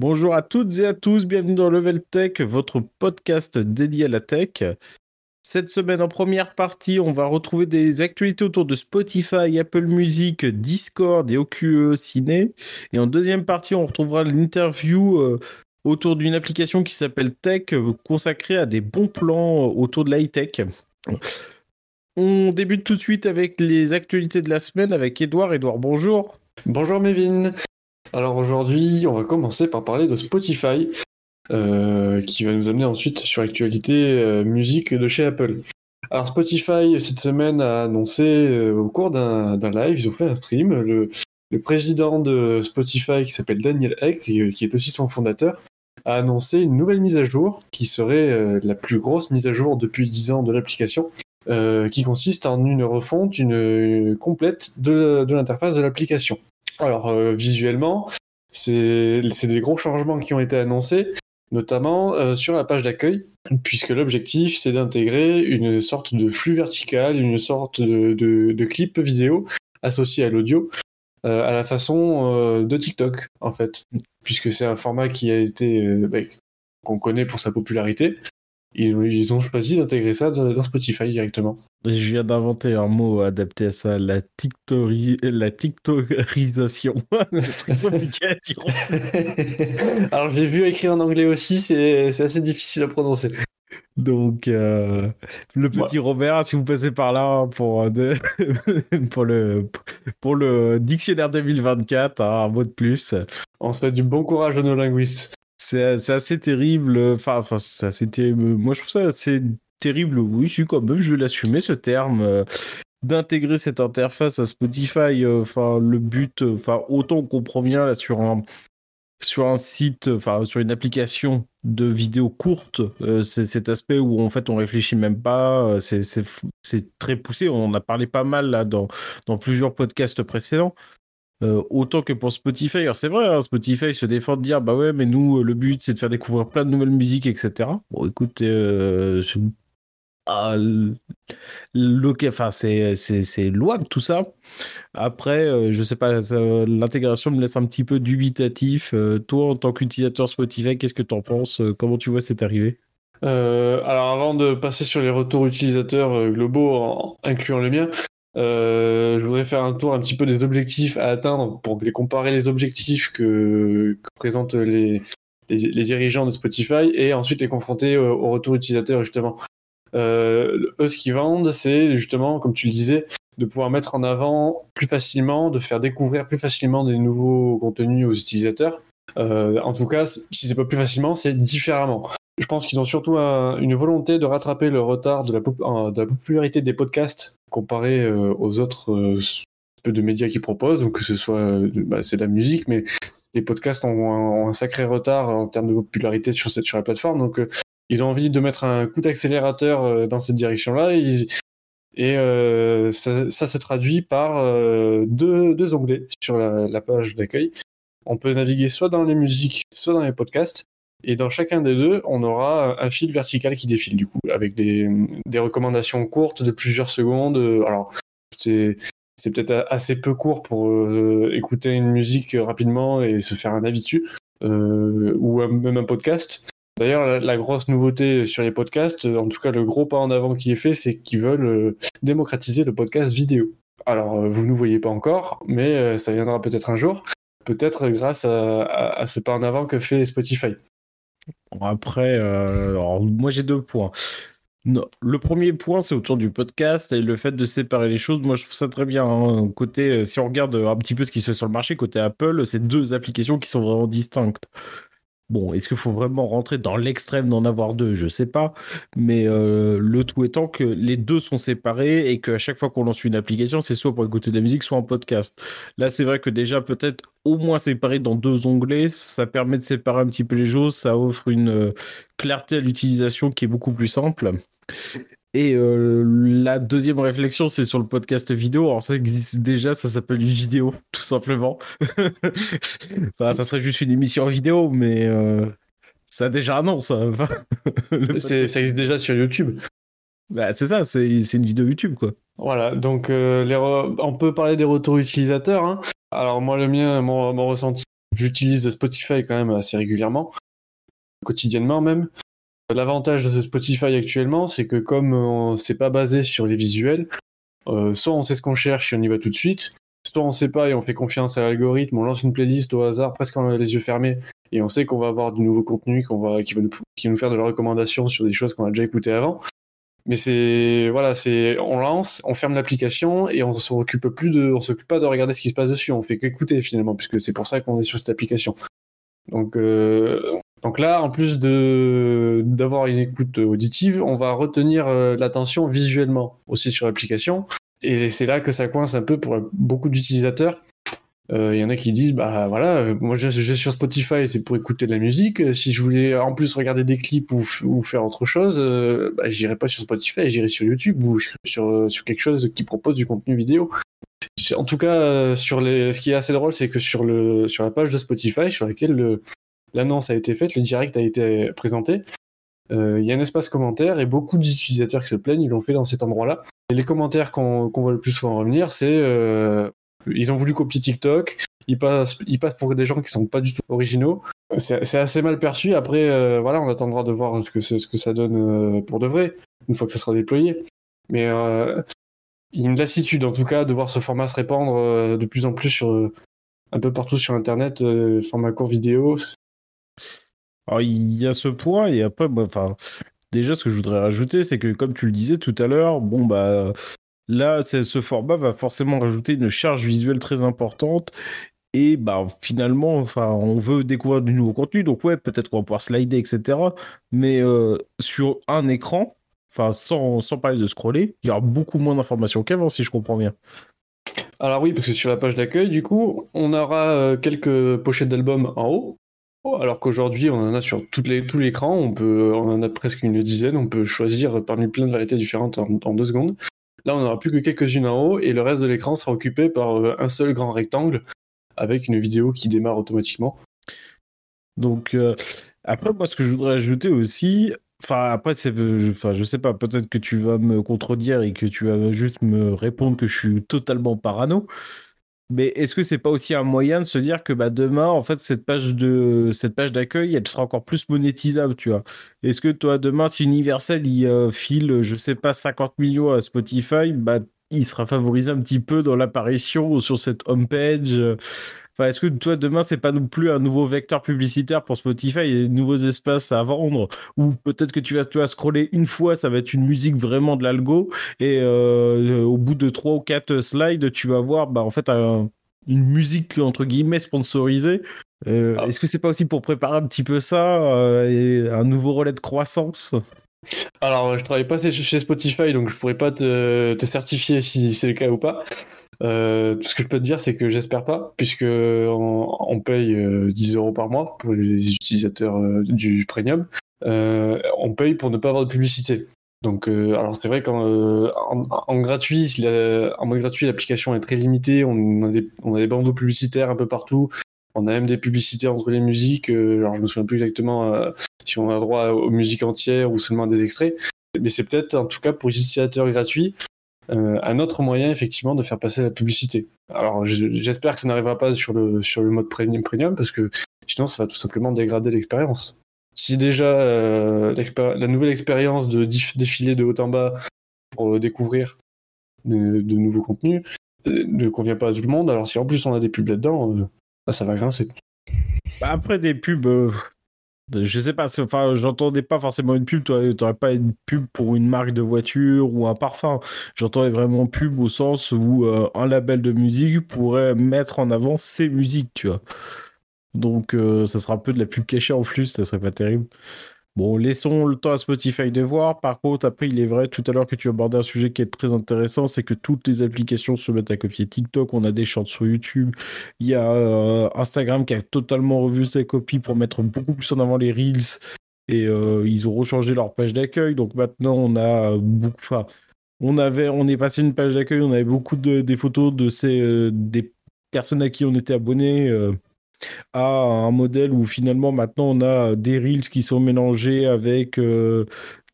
Bonjour à toutes et à tous, bienvenue dans Level Tech, votre podcast dédié à la tech. Cette semaine, en première partie, on va retrouver des actualités autour de Spotify, Apple Music, Discord et OQE Ciné. Et en deuxième partie, on retrouvera l'interview euh, autour d'une application qui s'appelle Tech, euh, consacrée à des bons plans autour de l'high-tech. On débute tout de suite avec les actualités de la semaine avec Edouard. Edouard, bonjour. Bonjour Mévin. Alors aujourd'hui, on va commencer par parler de Spotify, euh, qui va nous amener ensuite sur l'actualité euh, musique de chez Apple. Alors Spotify, cette semaine, a annoncé euh, au cours d'un live, ils ont fait un stream, le, président de Spotify, qui s'appelle Daniel Eck, qui, est aussi son fondateur, a annoncé une nouvelle mise à jour, qui serait la plus grosse mise à jour depuis 10 ans de l'application, qui consiste en une refonte une, complète de l'interface de l'application. Alors, euh, visuellement, c'est des gros changements qui ont été annoncés, notamment euh, sur la page d'accueil, puisque l'objectif, c'est d'intégrer une sorte de flux vertical, une sorte de, clip vidéo associé à l'audio, euh, à la façon de TikTok, en fait, puisque c'est un format qui a été, bah, qu'on connaît pour sa popularité. Ils, ont choisi d'intégrer ça dans, Spotify directement. Je viens d'inventer un mot adapté à ça, la, la TikTokisation. c'est très compliqué à dire. Alors j'ai vu écrit en anglais aussi, c'est assez difficile à prononcer. Donc, euh, le petit Robert, si vous passez par là pour, euh, pour, le, pour le dictionnaire 2024, hein, un mot de plus. On souhaite du bon courage à nos linguistes c'est assez terrible. Enfin, enfin c'est assez terrible. Moi, je trouve ça assez terrible. Oui, je suis quand même, je vais l'assumer ce terme. Euh, d'intégrer cette interface à Spotify, euh, enfin le but, euh, enfin autant on comprend bien là sur un sur un site, enfin sur une application de vidéo courte, c'est cet aspect où en fait on réfléchit même pas, c'est très poussé. On en a parlé pas mal là dans dans plusieurs podcasts précédents. Autant que pour Spotify. Alors c'est vrai, hein, Spotify se défend de dire bah ouais, mais nous le but c'est de faire découvrir plein de nouvelles musiques, etc. Bon, écoute, euh, enfin c'est louable tout ça. Après, je sais pas, l'intégration me laisse un petit peu dubitatif. toi, en tant qu'utilisateur Spotify, qu'est-ce que tu en penses Comment tu vois cette arrivée? Alors avant de passer sur les retours utilisateurs globaux, incluant le mien, euh, je voudrais faire un tour un petit peu des objectifs à atteindre pour les comparer les objectifs que, présentent les, les, dirigeants de Spotify et ensuite les confronter au, retour utilisateur justement. Euh, eux, ce qu'ils vendent, c'est justement, comme tu le disais, de pouvoir mettre en avant plus facilement, de faire découvrir plus facilement des nouveaux contenus aux utilisateurs. Euh, en tout cas, si c'est pas plus facilement, c'est différemment. Je pense qu'ils ont surtout une volonté de rattraper le retard de la, la popularité des podcasts comparé euh, aux autres euh, de médias qu'ils proposent. Donc que ce soit, euh, bah, c'est de la musique, mais les podcasts ont un, sacré retard en termes de popularité sur, sur la plateforme. Donc ils ont envie de mettre un coup d'accélérateur dans cette direction-là. Et, ça, se traduit par deux, deux, onglets sur la, page d'accueil. On peut naviguer soit dans les musiques, soit dans les podcasts. Et dans chacun des deux, on aura un fil vertical qui défile, du coup, avec des, recommandations courtes de plusieurs secondes. Alors, c'est, peut-être assez peu court pour euh, écouter une musique rapidement et se faire un habitu, euh, ou même un podcast. D'ailleurs, la, grosse nouveauté sur les podcasts, en tout cas le gros pas en avant qui est fait, c'est qu'ils veulent euh, démocratiser le podcast vidéo. Alors, vous ne nous voyez pas encore, mais ça viendra peut-être un jour, peut-être grâce à, ce pas en avant que fait Spotify. Après, euh, moi j'ai deux points. le premier point, c'est autour du podcast et le fait de séparer les choses. Moi, je trouve ça très bien. Hein. Côté, euh, si on regarde un petit peu ce qui se fait sur le marché, côté Apple, c'est deux applications qui sont vraiment distinctes. Bon, est-ce qu'il faut vraiment rentrer dans l'extrême d'en avoir deux? Je sais pas. Mais euh, le tout étant que les deux sont séparés et qu'à chaque fois qu'on lance une application, c'est soit pour écouter de la musique, soit en podcast. Là, c'est vrai que déjà, peut-être au moins séparé dans deux onglets, ça permet de séparer un petit peu les choses. Ça offre une euh, clarté à l'utilisation qui est beaucoup plus simple. Et euh, la deuxième réflexion, c'est sur le podcast vidéo. Alors ça existe déjà, ça s'appelle une vidéo, tout simplement. enfin, ça serait juste une émission vidéo, mais euh, ça a déjà un nom, ça. ça existe déjà sur YouTube. Bah, c'est ça, c'est une vidéo YouTube, quoi. Voilà, donc euh, les on peut parler des retours utilisateurs. Hein. Alors moi, le mien, mon, ressenti j'utilise Spotify quand même assez régulièrement, quotidiennement même. L'avantage de Spotify actuellement, c'est que comme c'est pas basé sur les visuels, soit on sait ce qu'on cherche et on y va tout de suite, soit on sait pas et on fait confiance à l'algorithme, on lance une playlist au hasard, presque en les yeux fermés, et on sait qu'on va avoir du nouveau contenu, qu'on va, qui va nous, qui nous faire de la recommandation sur des choses qu'on a déjà écoutées avant. Mais c'est voilà, c'est on lance, on ferme l'application et on s'occupe plus de, on s'occupe pas de regarder ce qui se passe dessus. On fait qu'écouter finalement, puisque c'est pour ça qu'on est sur cette application. Donc euh, donc là, en plus de d'avoir une écoute auditive, on va retenir euh, l'attention visuellement aussi sur l'application. Et c'est là que ça coince un peu pour beaucoup d'utilisateurs il euh, y en a qui disent bah voilà, euh, moi j'ai sur Spotify, c'est pour écouter de la musique. Euh, si je voulais en plus regarder des clips ou, faire autre chose, bah, j'irai pas sur Spotify, j'irai sur YouTube ou sur, sur quelque chose qui propose du contenu vidéo. En tout cas, sur les, ce qui est assez drôle, c'est que sur, le, sur la page de Spotify, sur laquelle l'annonce a été faite, le direct a été présenté, il y a un espace commentaire et beaucoup d'utilisateurs qui se plaignent, ils l'ont fait dans cet endroit-là. Et les commentaires qu'on voit le plus souvent revenir, c'est ils ont voulu copier TikTok. Ils passent, pour des gens qui sont pas du tout originaux. C'est assez mal perçu. Après, euh, voilà, on attendra de voir ce que, ce que ça donne euh, pour de vrai, une fois que ça sera déployé. Mais euh, il y a une lassitude, en tout cas, de voir ce format se répandre de plus en plus sur, un peu partout sur Internet, format court vidéo. Alors, il y a ce point, et après, enfin, déjà, ce que je voudrais rajouter, c'est que, comme tu le disais tout à l'heure, bon, bah, Là, ce format va forcément rajouter une charge visuelle très importante. Et bah, finalement, enfin, on veut découvrir du nouveau contenu. Donc, ouais, peut-être qu'on va pouvoir slider, etc. Mais euh, sur un écran, enfin, sans, sans parler de scroller, il y aura beaucoup moins d'informations qu'avant, si je comprends bien. Alors oui, parce que sur la page d'accueil, du coup, on aura euh, quelques pochettes d'albums en haut, alors qu'aujourd'hui, on en a sur toutes les, tout l'écran, on, on en a presque une dizaine, on peut choisir parmi plein de variétés différentes en deux secondes. Là, on n'aura plus que quelques-unes en haut et le reste de l'écran sera occupé par euh, un seul grand rectangle avec une vidéo qui démarre automatiquement. Donc, euh, après, moi, ce que je voudrais ajouter aussi, enfin, après, c'est, euh, enfin, je sais pas, peut-être que tu vas me contredire et que tu vas juste me répondre que je suis totalement parano. Mais est-ce que c'est pas aussi un moyen de se dire que bah, demain, en fait, cette page de cette page d'accueil, elle sera encore plus monétisable, tu vois? Est-ce que toi, demain, si Universal il euh, file, je sais pas, 50 millions à Spotify, bah il sera favorisé un petit peu dans l'apparition sur cette homepage. Est-ce que toi, demain, c'est pas non plus un nouveau vecteur publicitaire pour Spotify et des nouveaux espaces à vendre? Ou peut-être que tu vas, tu vas scroller une fois, ça va être une musique vraiment de l'algo, et euh, au bout de trois ou quatre slides, tu vas voir, bah, en fait, une musique entre guillemets sponsorisée. Euh, ah. Est-ce que c'est pas aussi pour préparer un petit peu ça euh, et un nouveau relais de croissance? Alors, je travaille pas chez Spotify, donc je pourrais pas te certifier si c'est le cas ou pas. Euh, tout ce que je peux te dire, c'est que j'espère pas, puisque on, paye 10 euh, euros par mois pour les utilisateurs euh, du premium. on paye pour ne pas avoir de publicité. Donc, alors c'est vrai qu'en en, gratuit, en mode gratuit, l'application est très limitée. On a, des, on a bandeaux publicitaires un peu partout. On a même des publicités entre les musiques. alors, je me souviens plus exactement si on a droit aux musiques entières ou seulement des extraits. Mais c'est peut-être, en tout cas, pour les utilisateurs gratuits, euh, un autre moyen effectivement de faire passer la publicité. Alors j'espère que ça n'arrivera pas sur le, sur le mode premium premium parce que sinon ça va tout simplement dégrader l'expérience. Si déjà euh, la nouvelle expérience de défiler de haut en bas pour découvrir de, nouveaux contenus euh, ne convient pas à tout le monde, alors si en plus on a des pubs là-dedans, ça va grincer. Bah, après des pubs, je sais pas, enfin, j'entendais pas forcément une pub, tu n'aurais pas une pub pour une marque de voiture ou un parfum. J'entendais vraiment pub au sens où euh, un label de musique pourrait mettre en avant ses musiques, tu vois. Donc, euh, ça sera un peu de la pub cachée en plus, ça serait pas terrible. Bon, laissons le temps à Spotify de voir. Par contre, après, il est vrai tout à l'heure que tu abordais un sujet qui est très intéressant, c'est que toutes les applications se mettent à copier TikTok. On a des shorts sur YouTube. Il y a euh, Instagram qui a totalement revu ses copies pour mettre beaucoup plus en avant les reels. Et euh, ils ont rechangé leur page d'accueil. Donc maintenant, on a beaucoup. Enfin, on avait, on est passé une page d'accueil. On avait beaucoup de des photos de ces euh, des personnes à qui on était abonné à un modèle où finalement maintenant on a des reels qui sont mélangés avec euh,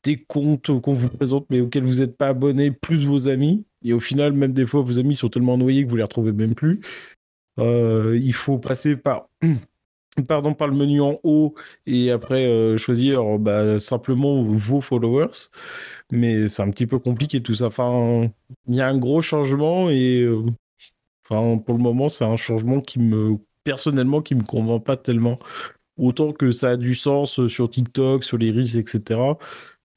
des comptes qu'on vous présente mais auxquels vous n'êtes pas abonné, plus vos amis. Et au final, même des fois, vos amis sont tellement noyés que vous les retrouvez même plus. il faut passer par pardon, par le menu en haut et après choisir bah, simplement vos followers. Mais c'est un petit peu compliqué tout ça. Il y a un gros changement et enfin, pour le moment, c'est un changement qui me, personnellement, qui me convainc pas tellement. Autant que ça a du sens sur TikTok, sur les Reels, etc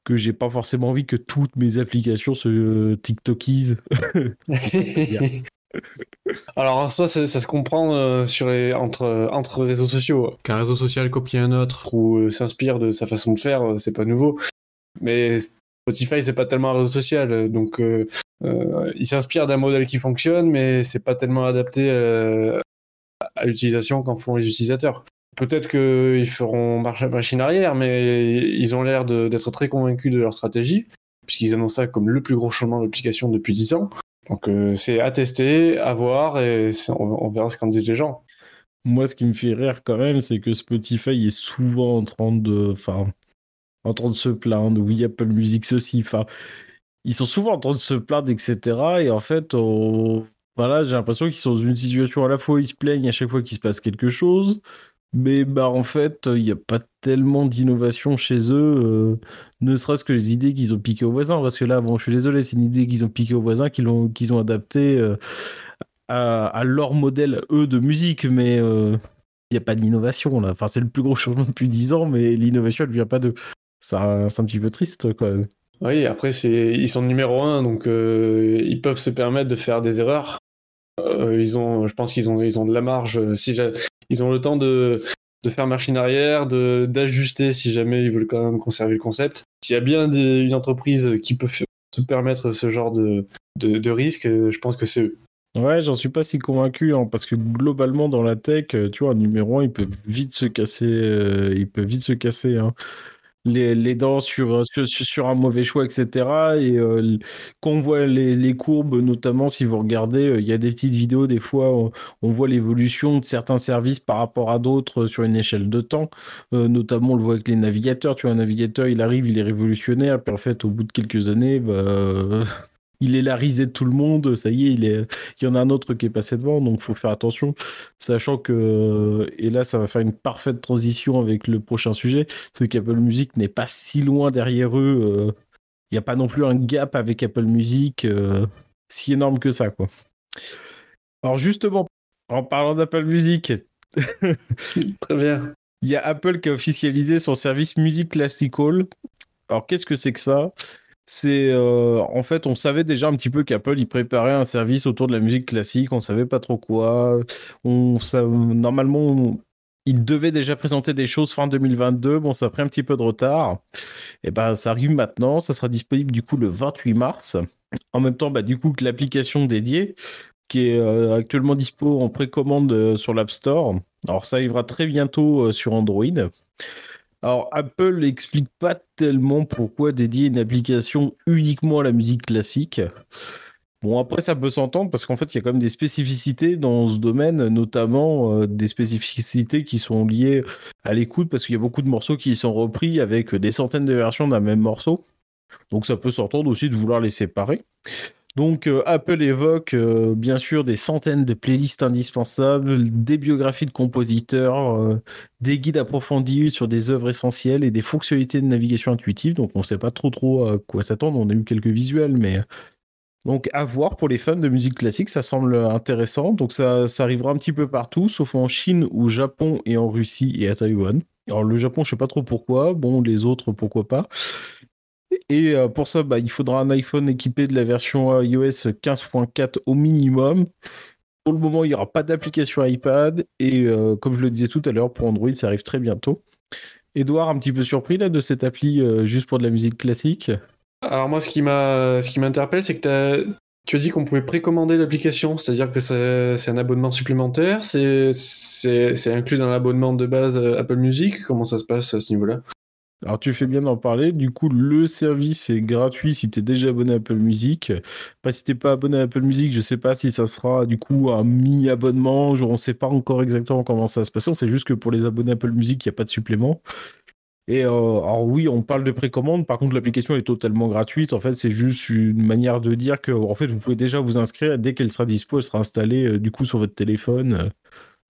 que j'ai pas forcément envie que toutes mes applications se TikTokisent. Alors en soi, ça, se comprend euh, sur les, entre, entre réseaux sociaux. Qu'un réseau social copie un autre ou euh, s'inspire de sa façon de faire, euh, c'est pas nouveau. Mais Spotify, c'est pas tellement un réseau social, donc il s'inspire d'un modèle qui fonctionne, mais c'est pas tellement adapté à l'utilisation qu'en font les utilisateurs. Peut-être qu'ils feront marche machine arrière, mais ils ont l'air d'être très convaincus de leur stratégie, puisqu'ils annoncent ça comme le plus gros changement d'application depuis 10 ans. Donc euh, c'est à tester, à voir, et on, verra ce qu'en disent les gens. Moi, ce qui me fait rire quand même, c'est que Spotify est souvent en train de, enfin, en train de se plaindre. Oui, Apple Music ceci. Ils sont souvent en train de se plaindre, etc. Et en fait, voilà, j'ai l'impression qu'ils sont dans une situation à la fois ils se plaignent à chaque fois qu'il se passe quelque chose, mais bah en fait, il n'y a pas tellement d'innovation chez eux, euh, ne serait-ce que les idées qu'ils ont piquées aux voisins. Parce que là, bon, je suis désolé, c'est une idée qu'ils ont piquée aux voisins, qu'ils ont, qu'ils ont adaptée euh, à, leur modèle, eux, de musique. Mais euh, il n'y a pas d'innovation là. Enfin, c'est le plus gros changement depuis 10 ans, mais l'innovation, elle ne vient pas de. C'est un, un, petit peu triste, quoi. Oui, après, c'est, ils sont numéro un, donc ils peuvent se permettre de faire des erreurs. Ils ont, je pense qu'ils ont, ils ont de la marge. Si, ils ont le temps de, faire machine arrière, de d'ajuster si jamais ils veulent quand même conserver le concept. S'il y a bien une entreprise qui peut se permettre ce genre de, de, risque, je pense que c'est eux. Ouais, j'en suis pas si convaincu, hein, parce que globalement dans la tech, tu vois, un numéro 1, il peut vite se casser, euh, il peut vite se casser. Hein les, les dents sur, sur, sur, un mauvais choix, etc. Et euh, voit les, les, courbes, notamment si vous regardez, euh, il y a des petites vidéos, des fois, on, voit l'évolution de certains services par rapport à d'autres sur une échelle de temps. Euh, notamment, on le voit avec les navigateurs. Tu vois, un navigateur, il arrive, il est révolutionnaire, puis en fait, au bout de quelques années, bah, il est la risée de tout le monde, ça y est, il, est, il y en a un autre qui est passé devant, donc faut faire attention, sachant que, et là ça va faire une parfaite transition avec le prochain sujet, c'est qu'Apple Music n'est pas si loin derrière eux, euh, il n'y a pas non plus un gap avec Apple Music euh, si énorme que ça, quoi. Alors justement, en parlant d'Apple Music, très bien. Il y a Apple qui a officialisé son service Music Classical. Alors qu'est-ce que c'est que ça? C'est euh, en fait on savait déjà un petit peu qu'Apple il préparait un service autour de la musique classique, on savait pas trop quoi. On normalement il devait déjà présenter des choses fin 2022, bon ça a pris un petit peu de retard. Et ben ça arrive maintenant, ça sera disponible du coup le 28 mars. En même temps bah du coup que l'application dédiée qui est euh, actuellement dispo en précommande euh, sur l'App Store. Alors ça arrivera très bientôt sur Android. Alors, Apple n'explique pas tellement pourquoi dédier une application uniquement à la musique classique. Bon, après, ça peut s'entendre parce qu'en fait, il y a quand même des spécificités dans ce domaine, notamment euh, des spécificités qui sont liées à l'écoute parce qu'il y a beaucoup de morceaux qui sont repris avec des centaines de versions d'un même morceau. Donc, ça peut s'entendre aussi de vouloir les séparer. Donc euh, Apple évoque euh, bien sûr des centaines de playlists indispensables, des biographies de compositeurs, euh, des guides approfondis sur des œuvres essentielles et des fonctionnalités de navigation intuitive. Donc on ne sait pas trop trop à quoi s'attendre. On a eu quelques visuels, mais donc à voir pour les fans de musique classique, ça semble intéressant. Donc ça, ça arrivera un petit peu partout, sauf en Chine, au Japon et en Russie et à Taïwan. Alors le Japon, je sais pas trop pourquoi. Bon, les autres, pourquoi pas. Et euh, pour ça, bah, il faudra un iPhone équipé de la version iOS 15.4 au minimum. Pour le moment, il n'y aura pas d'application iPad. Et euh, comme je le disais tout à l'heure, pour Android, ça arrive très bientôt. Edouard, un petit peu surpris là, de cette appli euh, juste pour de la musique classique? Alors moi, ce qui m'interpelle, c'est que tu as dit qu'on pouvait précommander l'application, c'est-à-dire que c'est un abonnement supplémentaire, c'est inclus dans l'abonnement de base Apple Music. Comment ça se passe à ce niveau-là? Alors tu fais bien d'en parler. Du coup, le service est gratuit si tu es déjà abonné à Apple Music. Pas si t'es pas abonné à Apple Music, je sais pas si ça sera du coup un mi-abonnement. On ne sait pas encore exactement comment ça va se passer. On sait juste que pour les abonnés à Apple Music, il n'y a pas de supplément. Et alors oui, on parle de précommande. Par contre, l'application est totalement gratuite. En fait, c'est juste une manière de dire que en fait, vous pouvez déjà vous inscrire. Dès qu'elle sera dispo, elle sera installée du coup sur votre téléphone.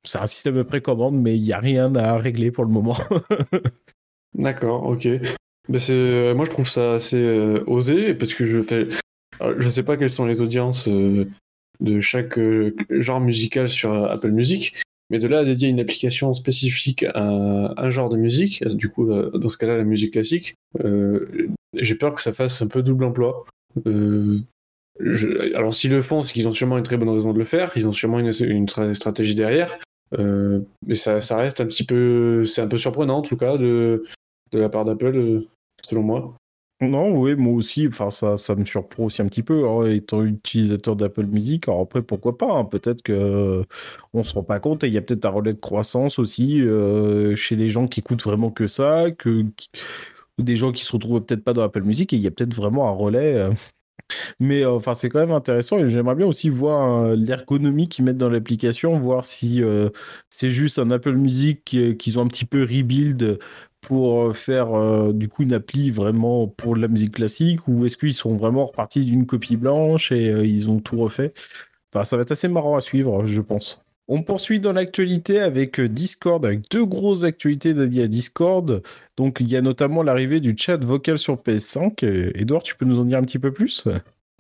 C'est un système de précommande, mais il n'y a rien à régler pour le moment. D'accord, ok. Ben c'est, moi, je trouve ça assez osé parce que je fais. Je ne sais pas quelles sont les audiences de chaque genre musical sur Apple Music, mais de là à dédier une application spécifique à un genre de musique, du coup, euh, dans ce cas-là, la musique classique, euh, j'ai peur que ça fasse un peu double emploi. Euh, alors, s'ils le font, c'est qu'ils ont sûrement une très bonne raison de le faire, ils ont sûrement une, stratégie derrière, mais ça, reste un petit peu. C'est un peu surprenant, en tout cas, de, de la part d'Apple, selon moi. Non, oui, moi aussi, enfin, ça, ça me surprend aussi un petit peu, hein, étant utilisateur d'Apple Music. Alors après, pourquoi pas hein, Peut-être que euh, on se rend pas compte et il y a peut-être un relais de croissance aussi euh, chez les gens qui écoutent vraiment que ça, que des gens qui se retrouvent peut-être pas dans Apple Music et il y a peut-être vraiment un relais. Euh. Mais enfin, c'est quand même intéressant et j'aimerais bien aussi voir l'ergonomie qu'ils mettent dans l'application, voir si c'est juste un Apple Music qu'ils ont un petit peu rebuild pour euh, faire euh, du coup une appli vraiment pour la musique classique ou est-ce qu'ils sont vraiment repartis d'une copie blanche et euh, ils ont tout refait? Enfin, ça va être assez marrant à suivre, je pense. On poursuit dans l'actualité avec Discord, avec deux grosses actualités dédiées à Discord. Donc, il y a notamment l'arrivée du chat vocal sur PS5. Edouard, tu peux nous en dire un petit peu plus?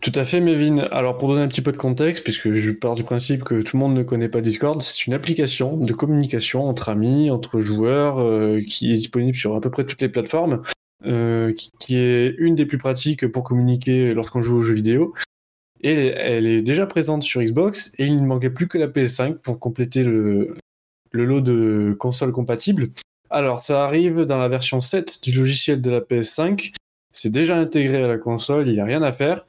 Tout à fait, Mévin. Alors, pour donner un petit peu de contexte, puisque je pars du principe que tout le monde ne connaît pas Discord, c'est une application de communication entre amis, entre joueurs, euh, qui est disponible sur à peu près toutes les plateformes, euh, qui, est une des plus pratiques pour communiquer lorsqu'on joue aux jeux vidéo. Et elle est déjà présente sur Xbox, et il ne manquait plus que la PS5 pour compléter le, le lot de consoles compatibles. Alors, ça arrive dans la version 7 du logiciel de la PS5. C'est déjà intégré à la console, il n'y a rien à faire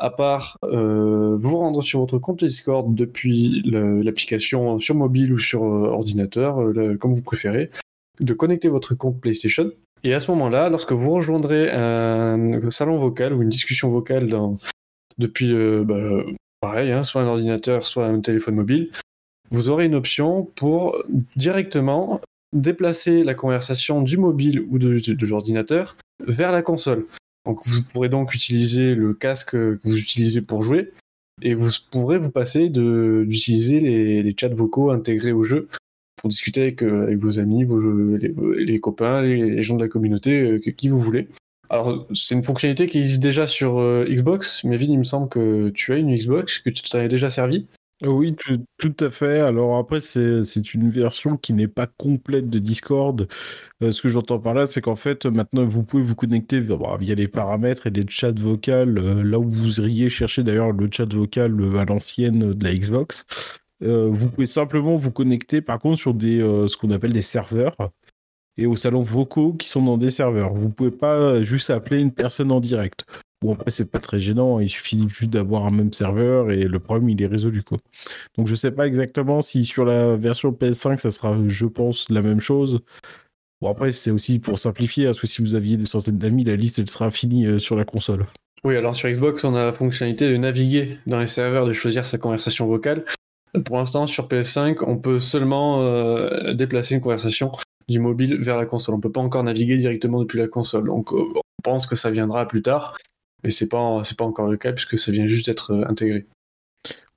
à part euh, vous rendre sur votre compte Discord depuis l'application sur mobile ou sur euh, ordinateur, euh, comme vous préférez, de connecter votre compte PlayStation. Et à ce moment-là, lorsque vous rejoindrez un salon vocal ou une discussion vocale depuis, bah, pareil, hein, soit un ordinateur, soit un téléphone mobile, vous aurez une option pour directement déplacer la conversation du mobile ou de l'ordinateur vers la console. Donc vous pourrez donc utiliser le casque que vous utilisez pour jouer et vous pourrez vous passer d'utiliser les, les, chats vocaux intégrés au jeu pour discuter avec, euh, vos amis, vos, les, copains, les, gens de la communauté, euh, qui vous voulez. Alors c'est une fonctionnalité qui existe déjà sur euh, Xbox, mais Vin, il me semble que tu as une Xbox, que tu t'en es déjà servi. Oui, tout, à fait. Alors après, c'est une version qui n'est pas complète de Discord. Euh, ce que j'entends par là, c'est qu'en fait, maintenant, vous pouvez vous connecter via, les paramètres et les chats vocaux, euh, là où vous iriez chercher d'ailleurs le chat vocal euh, à l'ancienne de la Xbox. vous pouvez simplement vous connecter, par contre, sur des, ce qu'on appelle des serveurs et aux salons vocaux qui sont dans des serveurs. Vous pouvez pas juste appeler une personne en direct. Bon, après, c'est pas très gênant, il suffit juste d'avoir un même serveur et le problème, il est résolu, quoi. Donc, je sais pas exactement si sur la version PS5, ça sera, je pense, la même chose. Bon, après, c'est aussi pour simplifier, parce que si vous aviez des centaines d'amis, la liste, elle sera finie euh, sur la console. Oui, alors sur Xbox, on a la fonctionnalité de naviguer dans les serveurs, de choisir sa conversation vocale. Pour l'instant, sur PS5, on peut seulement euh, déplacer une conversation du mobile vers la console. On peut pas encore naviguer directement depuis la console. Donc, euh, on pense que ça viendra plus tard mais c'est pas c'est pas encore le cas puisque ça vient juste d'être euh, intégré.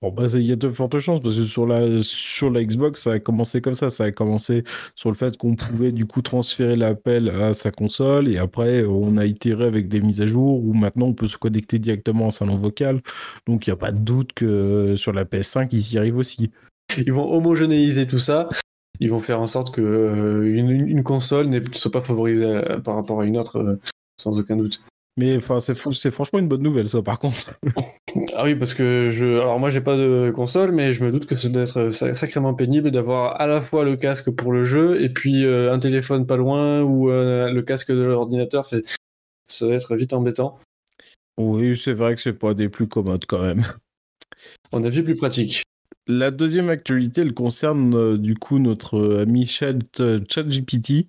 Bon, bah, il y a de fortes chances parce que sur la, sur la Xbox, ça a commencé comme ça. Ça a commencé sur le fait qu'on pouvait du coup transférer l'appel à sa console et après, on a itéré avec des mises à jour où maintenant on peut se connecter directement en salon vocal. Donc, il n'y a pas de doute que sur la PS5, ils y arrivent aussi. Ils vont homogénéiser tout ça. Ils vont faire en sorte que euh, une, console ne soit pas favorisée euh, par rapport à une autre, sans aucun doute. Mais enfin, c'est, c'est franchement une bonne nouvelle, ça, par contre. ah oui, parce que je. Alors, moi, j'ai pas de console, mais je me doute que ça doit être sacrément pénible d'avoir à la fois le casque pour le jeu et puis euh, un téléphone pas loin ou euh, le casque de l'ordinateur. Ça va être vite embêtant. Oui, c'est vrai que c'est pas des plus commodes quand même. On a vu plus pratique. La deuxième actualité, elle concerne euh, du coup notre ami Chat, ChatGPT,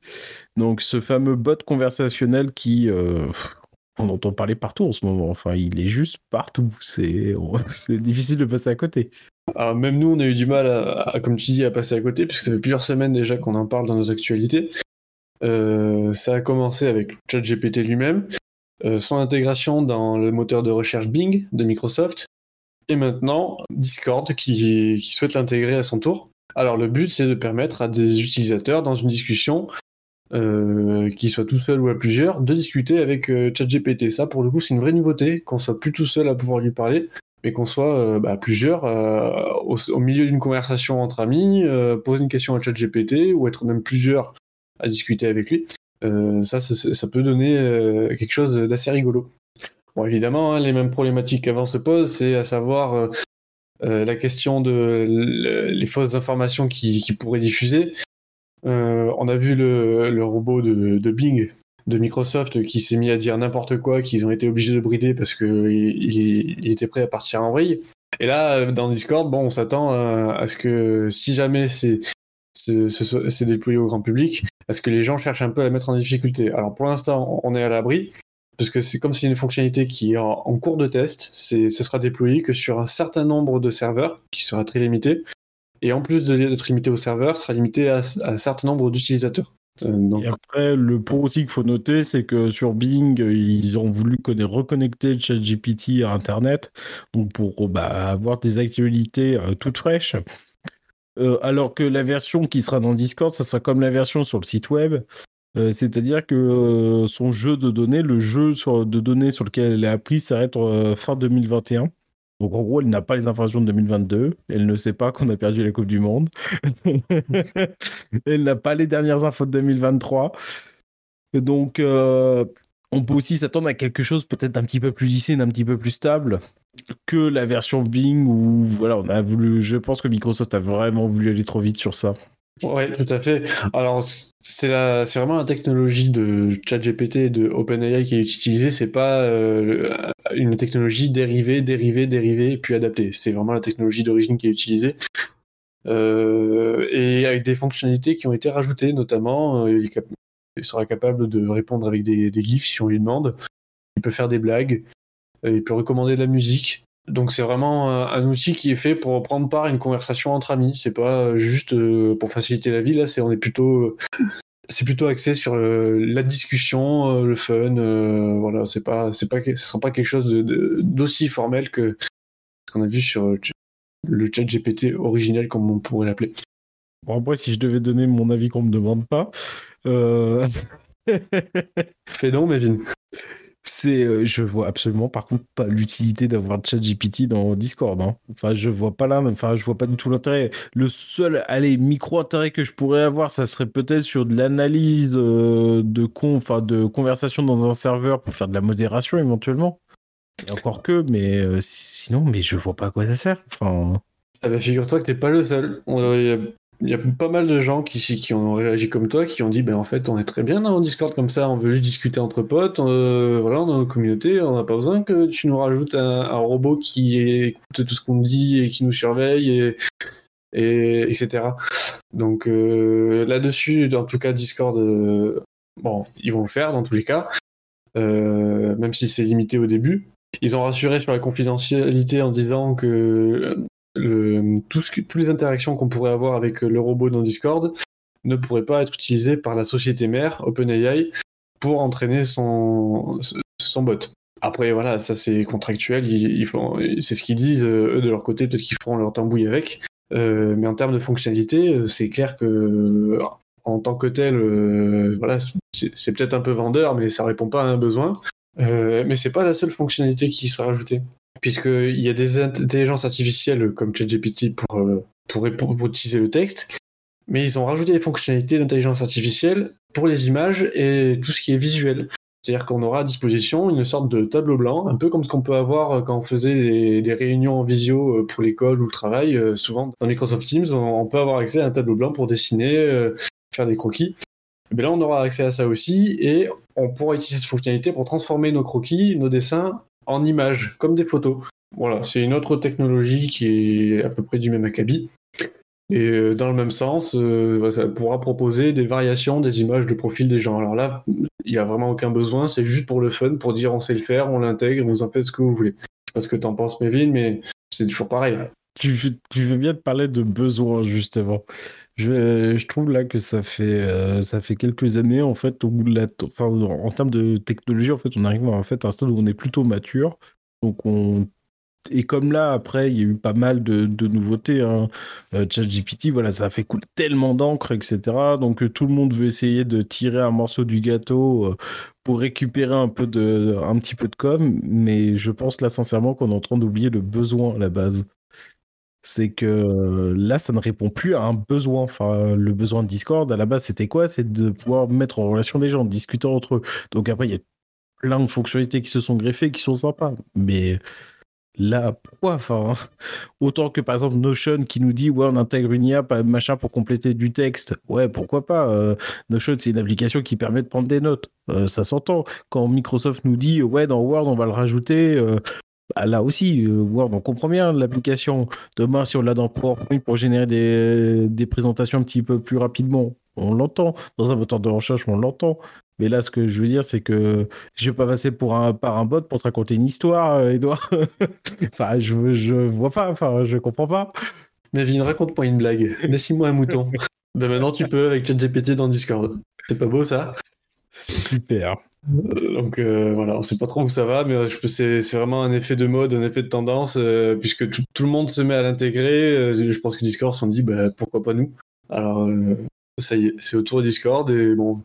donc ce fameux bot conversationnel qui, on entend parler partout en ce moment. Enfin, il est juste partout. C'est difficile de passer à côté. Alors, même nous, on a eu du mal, à, comme tu dis, à passer à côté, puisque ça fait plusieurs semaines déjà qu'on en parle dans nos actualités. ça a commencé avec ChatGPT lui-même, son intégration dans le moteur de recherche Bing de Microsoft, et maintenant Discord qui souhaite l'intégrer à son tour. Alors le but c'est de permettre à des utilisateurs dans une discussion euh, soient tout seuls ou à plusieurs, de discuter avec euh, ChatGPT. Ça, pour le coup, c'est une vraie nouveauté, qu'on soit plus tout seul à pouvoir lui parler, mais qu'on soit euh, bah, plusieurs au, milieu d'une conversation entre amis, poser une question à ChatGPT ou être même plusieurs à discuter avec lui. ça, ça, peut donner quelque chose d'assez rigolo. Bon, évidemment, hein, les mêmes problématiques qu'avant se posent, c'est à savoir la question de les fausses informations qui pourraient diffuser. Euh, on a vu le, robot de, Bing de Microsoft qui s'est mis à dire n'importe quoi, qu'ils ont été obligés de brider parce qu'il il, était prêt à partir en vrille. Et là, dans Discord, bon, on s'attend à, ce que si jamais c'est déployé au grand public, à ce que les gens cherchent un peu à la mettre en difficulté. Alors pour l'instant, on est à l'abri, parce que c'est comme c'est une fonctionnalité qui est en, en cours de test, ce sera déployé que sur un certain nombre de serveurs, qui sera très limité, et en plus d'être limité au serveur, sera limité à, un certain nombre d'utilisateurs. Euh, et après, le point aussi qu'il faut noter, c'est que sur Bing, ils ont voulu reconnecter ChatGPT à Internet, donc pour bah, avoir des actualités euh, toutes fraîches. Euh, alors que la version qui sera dans Discord, ça sera comme la version sur le site web. C'est-à-dire que son jeu de données, le jeu de données sur lequel elle est appris, s'arrête fin 2021. Donc en gros, elle n'a pas les informations de 2022. Elle ne sait pas qu'on a perdu la Coupe du Monde. elle n'a pas les dernières infos de 2023. donc euh, on peut aussi s'attendre à quelque chose peut-être d'un petit peu plus lissé, d'un petit peu plus stable que la version Bing où voilà, on a voulu. Je pense que Microsoft a vraiment voulu aller trop vite sur ça. Oui, tout à fait. Alors, c'est la, c'est vraiment la technologie de ChatGPT et de OpenAI qui est utilisée. C'est pas euh, une technologie dérivée, dérivée, dérivée, puis adaptée. C'est vraiment la technologie d'origine qui est utilisée. Euh, et avec des fonctionnalités qui ont été rajoutées, notamment, euh, il, sera capable de répondre avec des, des GIFs si on lui demande. Il peut faire des blagues. Il peut recommander de la musique. Donc c'est vraiment un, outil qui est fait pour prendre part à une conversation entre amis. C'est pas juste euh, pour faciliter la vie. Là, c'est on est plutôt c'est plutôt axé sur la discussion, euh, le fun. Euh, voilà, c'est pas c'est pas ce sera pas quelque chose d'aussi formel que ce qu'on a vu sur le chat GPT originel comme on pourrait l'appeler. Bon après, si je devais donner mon avis qu'on me demande pas. Fais donc, Mevin. C'est, euh, je vois absolument par contre pas l'utilité d'avoir ChatGPT dans Discord. Hein. Enfin, je vois pas là, enfin, je vois pas du tout l'intérêt. Le seul, micro intérêt que je pourrais avoir, ça serait peut-être sur de l'analyse euh, de con, enfin, de conversation dans un serveur pour faire de la modération éventuellement. Encore que, mais euh, sinon, mais je vois pas à quoi ça sert. Enfin. Ah bah, figure-toi que t'es pas le seul. Pas mal de gens qui, ont réagi comme toi, qui ont dit ben en fait on est très bien dans Discord comme ça, on veut juste discuter entre potes, euh, voilà, dans nos communautés, on n'a pas besoin que tu nous rajoutes un, robot qui écoute tout ce qu'on dit et qui nous surveille et, et etc. Donc euh, là-dessus, en tout cas Discord, euh, bon, ils vont le faire dans tous les cas, même si c'est limité au début. Ils ont rassuré sur la confidentialité en disant que le, toutes les interactions qu'on pourrait avoir avec le robot dans Discord ne pourraient pas être utilisées par la société mère, OpenAI, pour entraîner son, bot. Après, voilà, ça c'est contractuel, c'est ce qu'ils disent, eux de leur côté, peut-être qu'ils feront leur tambouille avec. Euh, mais en termes de fonctionnalité, c'est clair que en tant que tel, euh, voilà, c'est peut-être un peu vendeur, mais ça répond pas à un besoin. Euh, mais c'est pas la seule fonctionnalité qui sera ajoutée puisqu'il y a des intelligences artificielles comme ChatGPT pour, euh, pour, utiliser le texte, mais ils ont rajouté des fonctionnalités d'intelligence artificielle pour les images et tout ce qui est visuel. C'est-à-dire qu'on aura à disposition une sorte de tableau blanc, un peu comme ce qu'on peut avoir euh, quand on faisait des, réunions en visio euh, pour l'école ou le travail. Souvent, dans Microsoft Teams, on, peut avoir accès à un tableau blanc pour dessiner, faire des croquis. Mais là, on aura accès à ça aussi et on pourra utiliser cette fonctionnalité pour transformer nos croquis, nos dessins en images, comme des photos. Voilà, c'est une autre technologie qui est à peu près du même acabit. Et euh, dans le même sens, euh, ça pourra proposer des variations des images de profil des gens. Alors là, il n'y a vraiment aucun besoin, c'est juste pour le fun, pour dire on sait le faire, on l'intègre, vous en faites ce que vous voulez. Je sais pas ce que t'en penses, Mévin, mais c'est toujours pareil. Tu, tu veux bien te parler de besoin, justement. Je, trouve là que ça fait, euh, ça fait quelques années, en fait, au la en termes de technologie, en fait, on arrive en fait, à un stade où on est plutôt mature. Donc, on et comme là, après, il y a eu pas mal de, nouveautés. Hein. Euh, ChatGPT, voilà, ça a fait couler tellement d'encre, etc. Donc, euh, tout le monde veut essayer de tirer un morceau du gâteau pour récupérer un, peu de, un petit peu de com. Mais je pense là, sincèrement, qu'on est en train d'oublier le besoin à la base. C'est que là, ça ne répond plus à un besoin. Enfin, le besoin de Discord, à la base, c'était quoi? C'est de pouvoir mettre en relation les gens, discuter entre eux. Donc, après, il y a plein de fonctionnalités qui se sont greffées, qui sont sympas. Mais là, pourquoi? Enfin, Autant que par exemple Notion qui nous dit ouais on intègre une IA machin pour compléter du texte. Ouais pourquoi pas? Euh, Notion c'est une application qui permet de prendre des notes. Euh, ça s'entend. Quand Microsoft nous dit ouais dans Word on va le rajouter. Euh, bah, là aussi, Word, on comprend bien l'application. Demain, si on l'a dans PowerPoint pour générer des, des présentations un petit peu plus rapidement, on l'entend. Dans un moteur de recherche, on l'entend. Mais là, ce que je veux dire, c'est que je vais pas passer pour un, par un bot pour te raconter une histoire, euh, Edouard. enfin, je, je vois pas, enfin, je comprends pas. Mais raconte-moi une blague. Dessine-moi un mouton. ben maintenant, tu peux avec ChatGPT dans Discord. C'est pas beau, ça? Super. Euh, donc euh, voilà, on sait pas trop où ça va, mais c'est vraiment un effet de mode, un effet de tendance, puisque tout, le monde se met à l'intégrer. je pense que Discord s'en dit, bah, pourquoi pas nous? Alors, ça y est, c'est autour de Discord, et bon,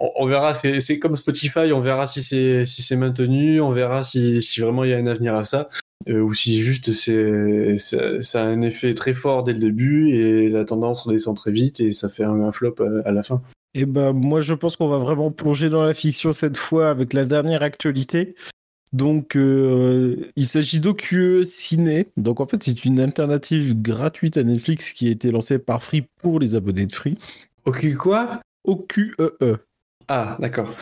on, verra, c'est comme Spotify, on verra si c'est si maintenu, on verra si, vraiment il y a un avenir à ça, euh, ou si juste c'est ça a un effet très fort dès le début et la tendance redescend très vite et ça fait un, flop à, la fin. Et eh ben moi je pense qu'on va vraiment plonger dans la fiction cette fois avec la dernière actualité. Donc, euh, il s'agit d'OQE Ciné. Donc, en fait, c'est une alternative gratuite à Netflix qui a été lancée par Free pour les abonnés de Free. OQE quoi? OQEE. Ah, d'accord.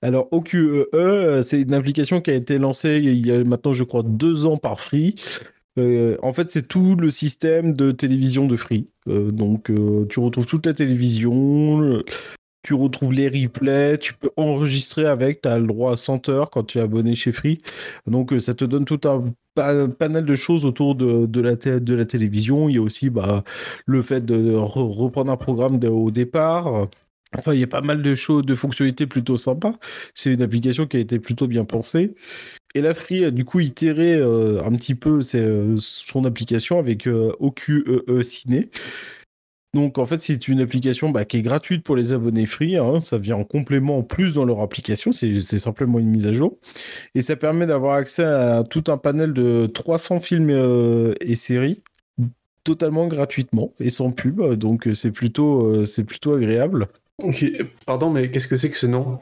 Alors, OQEE, euh, c'est une application qui a été lancée il y a maintenant, je crois, deux ans par Free. Euh, en fait, c'est tout le système de télévision de Free. Euh, donc, tu retrouves toute la télévision, tu retrouves les replays, tu peux enregistrer avec, tu as le droit à 100 heures quand tu es abonné chez Free. Donc, ça te donne tout un panel de choses autour de, la, de la télévision. Il y a aussi bah, le fait de reprendre un programme au départ. Enfin, il y a pas mal de choses, de fonctionnalités plutôt sympas. C'est une application qui a été plutôt bien pensée. Et la Free a du coup itéré euh, un petit peu euh, son application avec euh, OQEE Ciné. Donc en fait, c'est une application bah, qui est gratuite pour les abonnés Free. Hein. Ça vient en complément en plus dans leur application. C'est simplement une mise à jour. Et ça permet d'avoir accès à tout un panel de 300 films et séries totalement gratuitement et sans pub. Donc c'est plutôt agréable. Pardon, mais qu'est-ce que c'est que ce nom?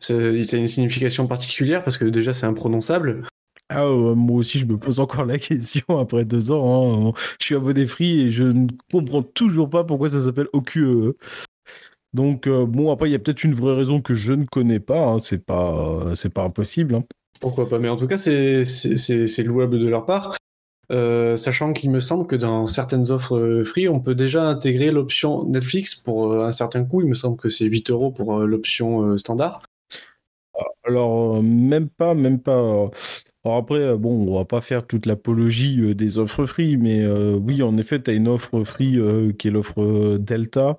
Ça a une signification particulière parce que déjà c'est imprononçable. Ah, euh, moi aussi, je me pose encore la question après deux ans. Hein. Je suis abonné free et je ne comprends toujours pas pourquoi ça s'appelle OQE. Donc, euh, bon, après, il y a peut-être une vraie raison que je ne connais pas. Hein. C'est pas, c'est pas impossible. Hein. Pourquoi pas? Mais en tout cas, c'est louable de leur part. Euh, sachant qu'il me semble que dans certaines offres free, on peut déjà intégrer l'option Netflix pour un certain coût. Il me semble que c'est 8 euros pour l'option standard. Alors, même pas, même pas. Alors après, bon, on va pas faire toute l'apologie des offres free, mais oui, en effet, tu as une offre free qui est l'offre Delta,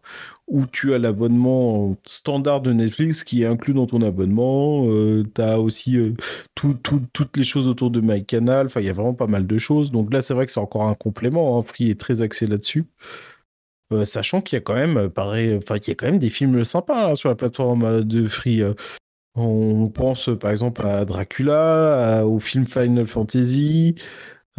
où tu as l'abonnement standard de Netflix qui est inclus dans ton abonnement. Euh, tu as aussi euh, toutes les choses autour de MyCanal. Enfin, il y a vraiment pas mal de choses. Donc là, c'est vrai que c'est encore un complément. Hein. Free est très axé là-dessus. Euh, sachant qu'il y a quand même, pareil, enfin, il y a quand même des films sympas hein, sur la plateforme de Free. On pense par exemple à Dracula, au film Final Fantasy,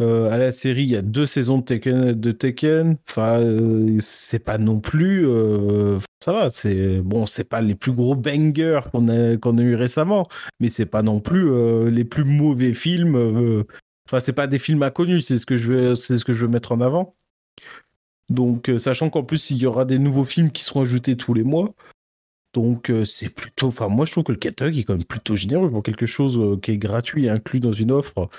euh, à la série, il y a deux saisons de Tekken. Enfin, euh, c'est pas non plus. Euh, ça va, c'est bon, c'est pas les plus gros bangers qu'on a qu'on a eu récemment, mais c'est pas non plus les plus mauvais films. Enfin, c'est pas des films inconnus. C'est ce c'est ce que je veux mettre en avant. Donc, sachant qu'en plus il y aura des nouveaux films qui seront ajoutés tous les mois. Donc c'est plutôt, enfin moi je trouve que le catalogue est quand même plutôt généreux pour quelque chose qui est gratuit et inclus dans une offre.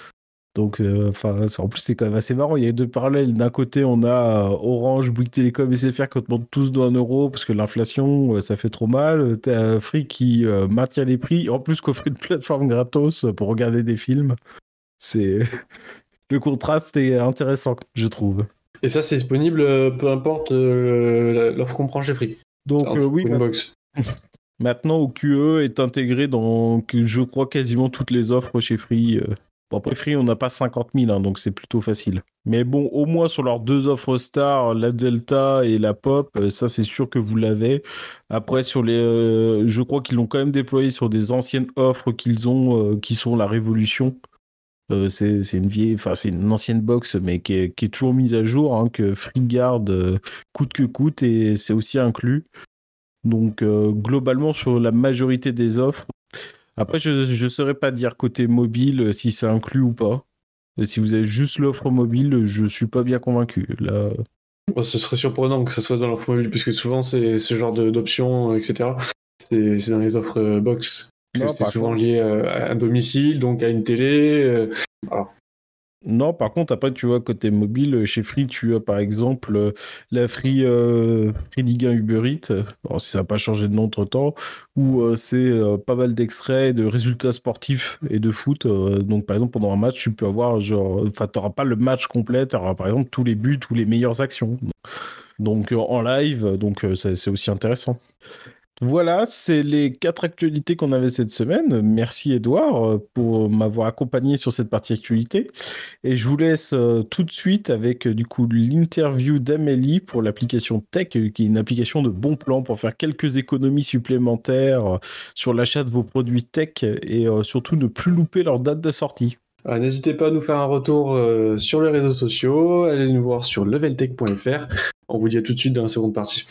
Donc, euh, enfin, en plus, c'est quand même assez marrant. Il y a deux parallèles. D'un côté, on a euh, Orange, Bouygues Télécom et SFR qui augmentent tous 1 euro parce que l'inflation, euh, ça fait trop mal. T'as Free qui maintient les prix. En plus, qu'offre une plateforme gratos pour regarder des films. C'est le contraste est intéressant, je trouve. Et ça, c'est disponible peu importe l'offre qu'on prend chez Free. Donc oui. Maintenant OQE est intégré dans, je crois, quasiment toutes les offres chez Free. Bon, après Free, on n'a pas 50 000, hein, donc c'est plutôt facile. Mais bon, au moins sur leurs deux offres stars, la Delta et la Pop, euh, ça c'est sûr que vous l'avez. Après, sur les, euh, je crois qu'ils l'ont quand même déployé sur des anciennes offres qu'ils ont, euh, qui sont la Révolution. c'est une vieille, enfin c'est une ancienne box, mais qui est, toujours mise à jour, hein, que Free garde coûte que coûte, et c'est aussi inclus. Donc globalement sur la majorité des offres, après, je ne saurais pas dire côté mobile euh, si c'est inclus ou pas. Euh, si vous avez juste l'offre mobile, je suis pas bien convaincu. Là... ce serait surprenant que ça soit dans l'offre mobile, puisque souvent c'est ce genre d'options, euh, etc. C'est dans les offres box. C'est souvent lié à un domicile, donc à une télé. Non, par contre, après, tu vois, côté mobile, chez Free, tu as par exemple euh, la Free, euh, Free Ligue 1 Uber Eats, bon, si ça n'a pas changé de nom entre temps, où euh, c'est pas mal d'extraits de résultats sportifs et de foot. donc, par exemple, pendant un match, tu peux avoir, genre, enfin, tu n'auras pas le match complet, tu auras par exemple tous les buts, tous les meilleures actions. Donc, en live, donc c'est aussi intéressant. Voilà, c'est les quatre actualités qu'on avait cette semaine. Merci Edouard euh, pour m'avoir accompagné sur cette partie actualité. Et je vous laisse euh, tout de suite avec euh, du coup l'interview d'Amélie pour l'application Tech, qui est une application de bon plan pour faire quelques économies supplémentaires sur l'achat de vos produits tech et surtout ne plus louper leur date de sortie. N'hésitez pas à nous faire un retour sur les réseaux sociaux, allez nous voir sur leveltech.fr. On vous dit à tout de suite dans la seconde partie.